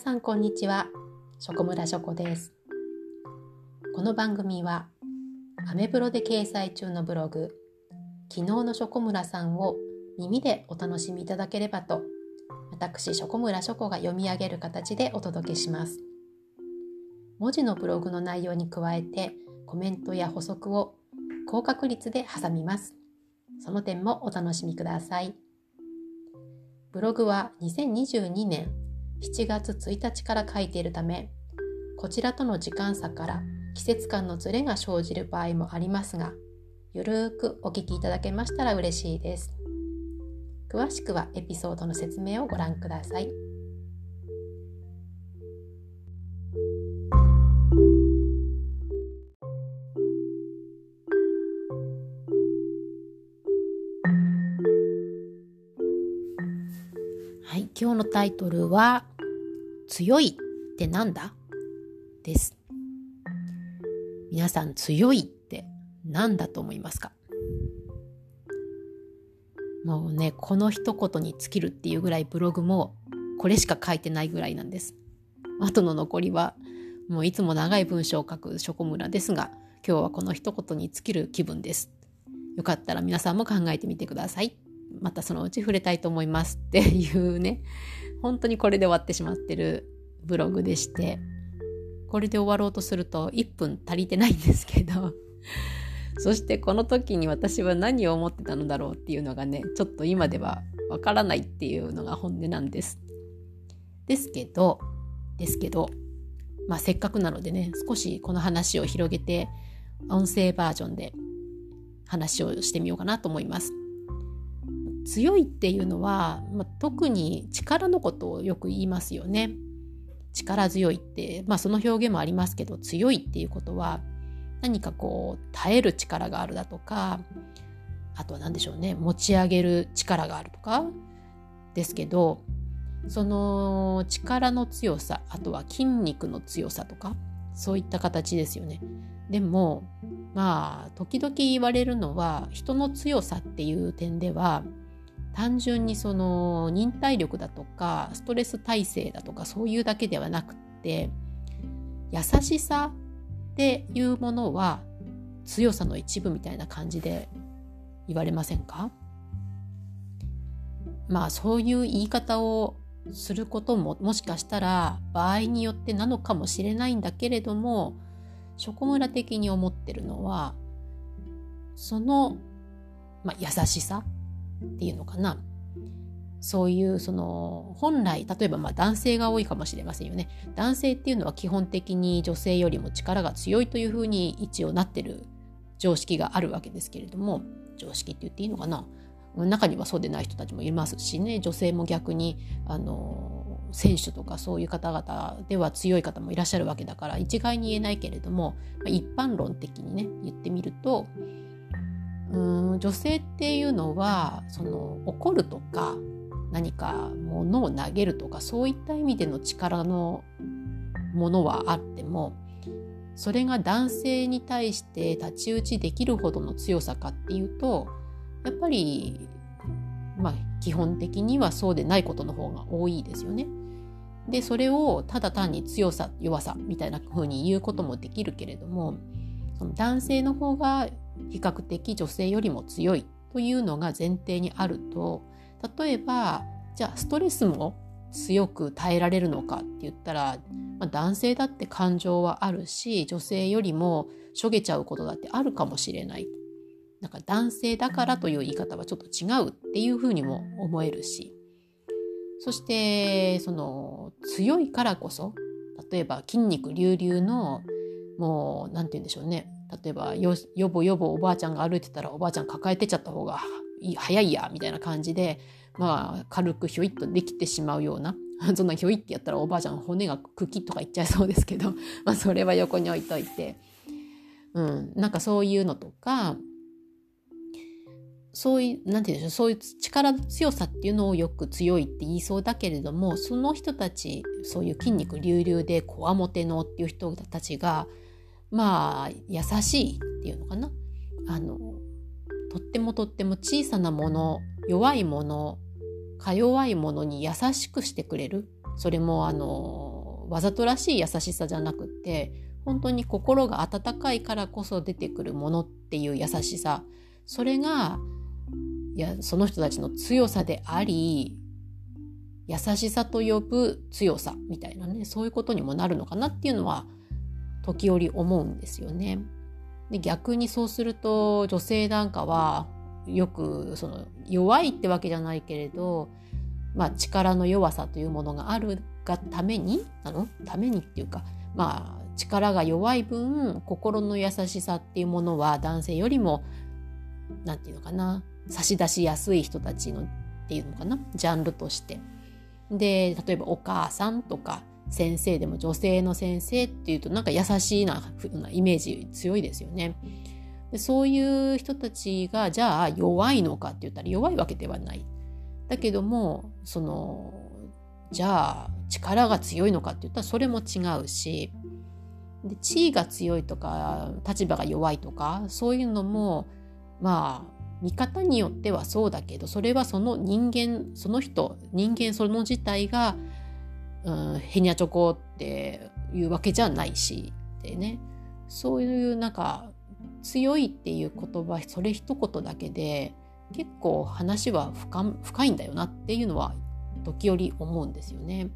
さんこんにちは。ショコムラショコです。この番組はアメブロで掲載中のブログ昨日のショコムラさんを耳でお楽しみいただければと私ショコムラショコが読み上げる形でお届けします。文字のブログの内容に加えてコメントや補足を高確率で挟みます。その点もお楽しみください。ブログは2022年7月1日から書いているためこちらとの時間差から季節感のズレが生じる場合もありますがゆるーくお聞きいただけましたら嬉しいです。詳しくはエピソードの説明をご覧ください。はい、今日のタイトルは強いってなんだ？です。皆さん強いって何だと思いますか？もうね、この一言に尽きるっていうぐらいブログもこれしか書いてないぐらいなんです。あとの残りはもういつも長い文章を書くショコムラですが、今日はこの一言に尽きる気分です。よかったら皆さんも考えてみてください。またそのうち触れたいと思いますっていうね、本当にこれで終わってしまってるブログでして、これで終わろうとすると1分足りてないんですけど、そしてこの時に私は何を思ってたのだろうっていうのがね、ちょっと今ではわからないっていうのが本音なんです。ですけど、ですけど、まあせっかくなのでね、少しこの話を広げて、音声バージョンで話をしてみようかなと思います。強いっていうのは、まあ、特に力のことをよく言いますよね。力強いって、まあ、その表現もありますけど強いっていうことは何かこう耐える力があるだとかあとは何でしょうね持ち上げる力があるとかですけどその力の強さあとは筋肉の強さとかそういった形ですよね。でもまあ時々言われるのは人の強さっていう点では単純にその忍耐力だとかストレス耐性だとかそういうだけではなくって優しさっていうものは強さの一部みたいな感じで言われませんか？まあそういう言い方をすることももしかしたら場合によってなのかもしれないんだけれどもショコムラ的に思ってるのはその、まあ、優しさっていうのかな。そういうその本来例えばまあ男性が多いかもしれませんよね。男性っていうのは基本的に女性よりも力が強いというふうに一応なってる常識があるわけですけれども常識って言っていいのかな。中にはそうでない人たちもいますしね。女性も逆にあの選手とかそういう方々では強い方もいらっしゃるわけだから一概に言えないけれども一般論的にね言ってみるとうん女性っていうのはその怒るとか何か物を投げるとかそういった意味での力のものはあってもそれが男性に対して太刀打ちできるほどの強さかっていうとやっぱりまあ基本的にはそうでないことの方が多いですよね。でそれをただ単に強さ弱さみたいな風に言うこともできるけれどもその男性の方が比較的女性よりも強いというのが前提にあると例えばじゃあストレスも強く耐えられるのかって言ったら、まあ、男性だって感情はあるし女性よりもしょげちゃうことだってあるかもしれない。なんか男性だからという言い方はちょっと違うっていうふうにも思えるしそしてその強いからこそ例えば筋肉隆々のもう何て言うんでしょうね例えばよよぼよぼおばあちゃんが歩いてたらおばあちゃん抱えてちゃった方が早いやみたいな感じでまあ軽くひょいっとできてしまうような そんなひょいってやったらおばあちゃん骨が茎とかいっちゃいそうですけど まあそれは横に置いといて、うん、なんかそういうのとかそういう、なんて言うんでしょう、そういう力強さっていうのをよく強いって言いそうだけれども、その人たち、そういう筋肉隆々でこわもてのっていう人たちが、まあ優しいっていうのかな。あのとってもとっても小さなもの弱いものか弱いものに優しくしてくれる。それもあのわざとらしい優しさじゃなくって本当に心が温かいからこそ出てくるものっていう優しさ。それがいやその人たちの強さであり優しさと呼ぶ強さみたいなねそういうことにもなるのかなっていうのは時折思うんですよね。で逆にそうすると女性なんかはよくその弱いってわけじゃないけれど、まあ、力の弱さというものがあるがためになの？ためにっていうかまあ力が弱い分心の優しさっていうものは男性よりも何て言うのかな差し出しやすい人たちのっていうのかなジャンルとして。で例えばお母さんとか先生でも女性の先生っていうとなんか優しいなイメージ強いですよね。でそういう人たちがじゃあ弱いのかって言ったら弱いわけではない。だけどもそのじゃあ力が強いのかって言ったらそれも違うしで地位が強いとか立場が弱いとかそういうのもまあ見方によってはそうだけどそれはその人間その人人間その自体が、うん、ヘニャチョコっていうわけじゃないしでねそういうなんか強いっていう言葉それ一言だけで結構話は深深いんだよなっていうのは時折思うんですよね。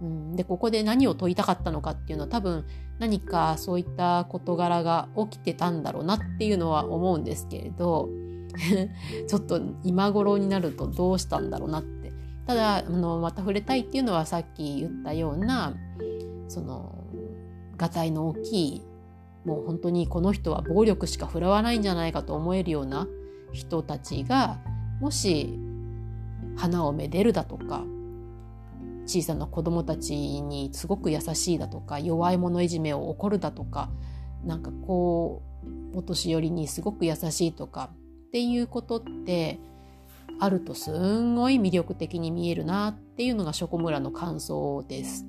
うん、でここで何を問いたかったのかっていうのは多分何かそういった事柄が起きてたんだろうなっていうのは思うんですけれど ちょっと今頃になるとどうしたんだろうなってただあのまた触れたいっていうのはさっき言ったようなそのがたいの大きいもう本当にこの人は暴力しか振るわないんじゃないかと思えるような人たちがもし花をめでるだとか小さな子供たちにすごく優しいだとか弱い者いじめを起こるだとかなんかこうお年寄りにすごく優しいとかっていうことってあるとすんごい魅力的に見えるなっていうのがショコムラの感想です。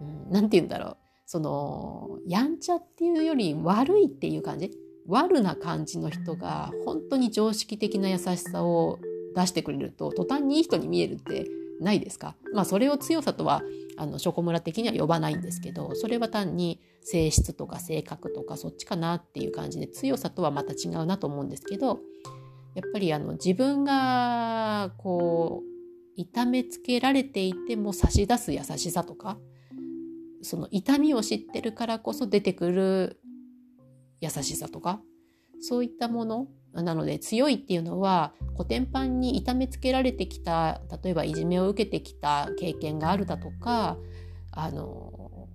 うん、なんて言うんだろう。そのやんちゃっていうより悪いっていう感じ？悪な感じの人が本当に常識的な優しさを出してくれると途端にいい人に見えるってないですか？まあそれを強さとはあのショコムラ的には呼ばないんですけどそれは単に性質とか性格とかそっちかなっていう感じで強さとはまた違うなと思うんですけどやっぱりあの自分がこう痛めつけられていても差し出す優しさとかその痛みを知ってるからこそ出てくる優しさとかそういったものなので強いっていうのはコテンパンに痛めつけられてきた例えばいじめを受けてきた経験があるだとかあの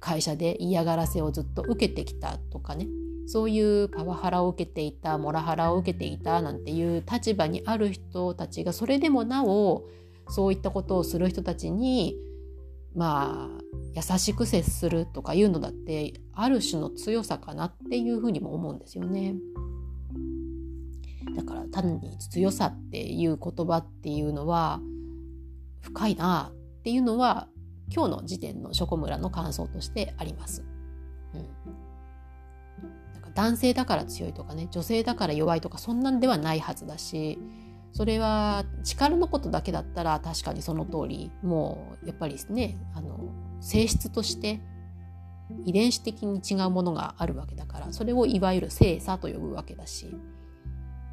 会社で嫌がらせをずっと受けてきたとかね。そういうパワハラを受けていたモラハラを受けていたなんていう立場にある人たちがそれでもなおそういったことをする人たちにまあ優しく接するとかいうのだってある種の強さかなっていうふうにも思うんですよね。だから単に強さっていう言葉っていうのは深いなっていうのは今日の時点のショコムラの感想としてあります。男性だから強いとかね女性だから弱いとかそんなんではないはずだしそれは力のことだけだったら確かにその通りもうやっぱりねあの性質として遺伝子的に違うものがあるわけだからそれをいわゆる性差と呼ぶわけだし。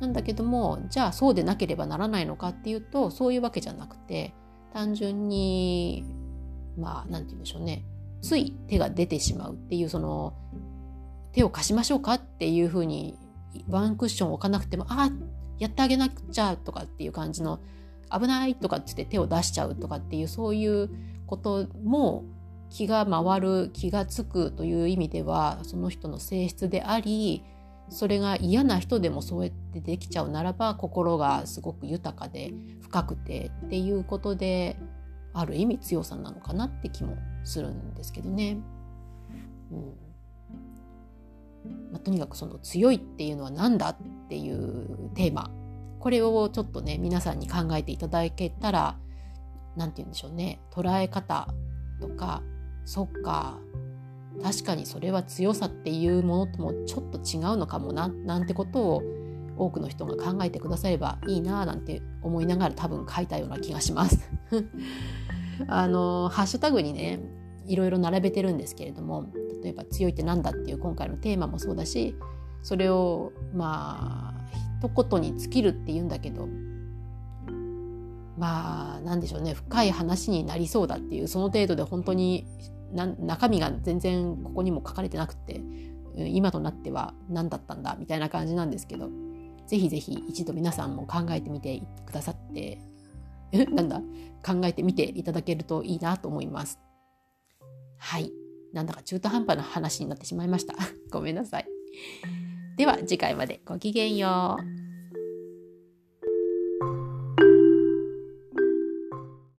なんだけどもじゃあそうでなければならないのかっていうとそういうわけじゃなくて単純にまあ何て言うんでしょうねつい手が出てしまうっていうその手を貸しましょうかっていうふうにワンクッション置かなくてもああやってあげなくちゃとかっていう感じの危ないとかって言って手を出しちゃうとかっていうそういうことも気が回る気がつくという意味ではその人の性質でありそれが嫌な人でもそうやってできちゃうならば心がすごく豊かで深くてっていうことである意味強さなのかなって気もするんですけどね。うんまあ、とにかくその強いっていうのは何だっていうテーマ。これをちょっとね皆さんに考えていただけたら何て言うんでしょうね。捉え方とかそっか。確かにそれは強さっていうものともちょっと違うのかもななんてことを多くの人が考えてくださればいいななんて思いながら多分書いたような気がします。あのハッシュタグにねいろいろ並べてるんですけれども例えば「強いって何だ?」っていう今回のテーマもそうだしそれをまあ一言に尽きるって言うんだけどまあ何でしょうね深い話になりそうだっていうその程度で本当に中身が全然ここにも書かれてなくて今となっては何だったんだみたいな感じなんですけどぜひぜひ一度皆さんも考えてみてくださって なんだ考えてみていただけるといいなと思います。はい。なんだか中途半端な話になってしまいました。ごめんなさい。では次回までごきげんよう。